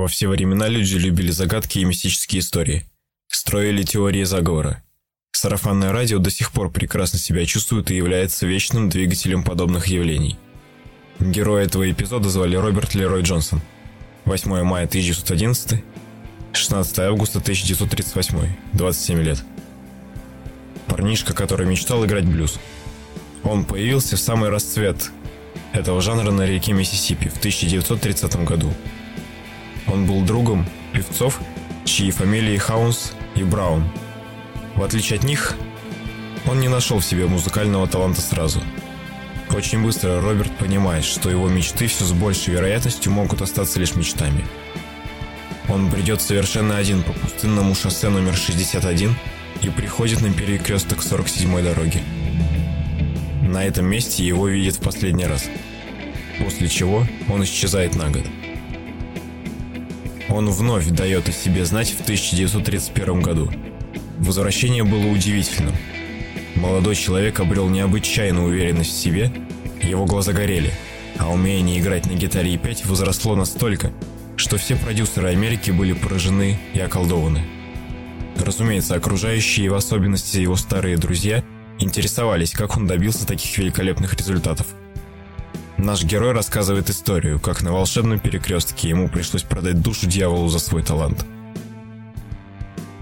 Во все времена люди любили загадки и мистические истории. Строили теории заговора. Сарафанное радио до сих пор прекрасно себя чувствует и является вечным двигателем подобных явлений. Героя этого эпизода звали Роберт Лерой Джонсон. 8 мая 1911, 16 августа 1938, 27 лет. Парнишка, который мечтал играть блюз. Он появился в самый расцвет этого жанра на реке Миссисипи в 1930 году. Он был другом певцов, чьи фамилии Хаунс и Браун. В отличие от них, он не нашел в себе музыкального таланта сразу. Очень быстро Роберт понимает, что его мечты все с большей вероятностью могут остаться лишь мечтами. Он бредет совершенно один по пустынному шоссе номер 61 и приходит на перекресток 47-й дороги. На этом месте его видят в последний раз, после чего он исчезает на год. Он вновь дает о себе знать в 1931 году. Возвращение было удивительным. Молодой человек обрел необычайную уверенность в себе, его глаза горели, а умение играть на гитаре и петь возросло настолько, что все продюсеры Америки были поражены и околдованы. Разумеется, окружающие, в особенности его старые друзья, интересовались, как он добился таких великолепных результатов. Наш герой рассказывает историю, как на волшебном перекрестке ему пришлось продать душу дьяволу за свой талант.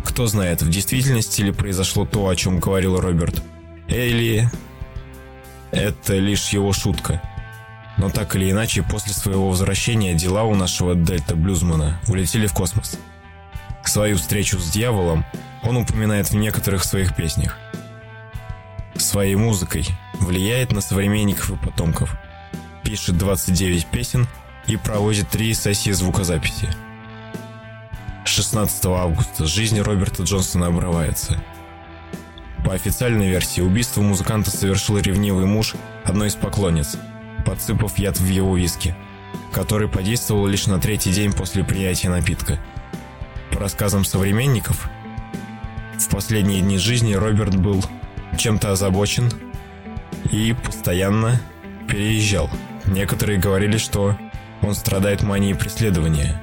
Кто знает, в действительности ли произошло то, о чем говорил Роберт, или это лишь его шутка. Но так или иначе, после своего возвращения дела у нашего дельта-блюзмана улетели в космос. Свою встречу с дьяволом он упоминает в некоторых своих песнях. Своей музыкой влияет на современников и потомков – пишет 29 песен и проводит три сессии звукозаписи. 16 августа жизнь Роберта Джонсона обрывается. По официальной версии, убийство музыканта совершил ревнивый муж одной из поклонниц, подсыпав яд в его виски, который подействовал лишь на третий день после принятия напитка. По рассказам современников, в последние дни жизни Роберт был чем-то озабочен и постоянно переезжал – Некоторые говорили, что он страдает манией преследования.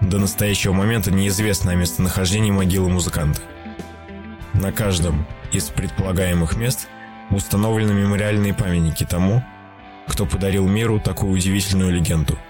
До настоящего момента неизвестно о местонахождении могилы музыканта. На каждом из предполагаемых мест установлены мемориальные памятники тому, кто подарил миру такую удивительную легенду –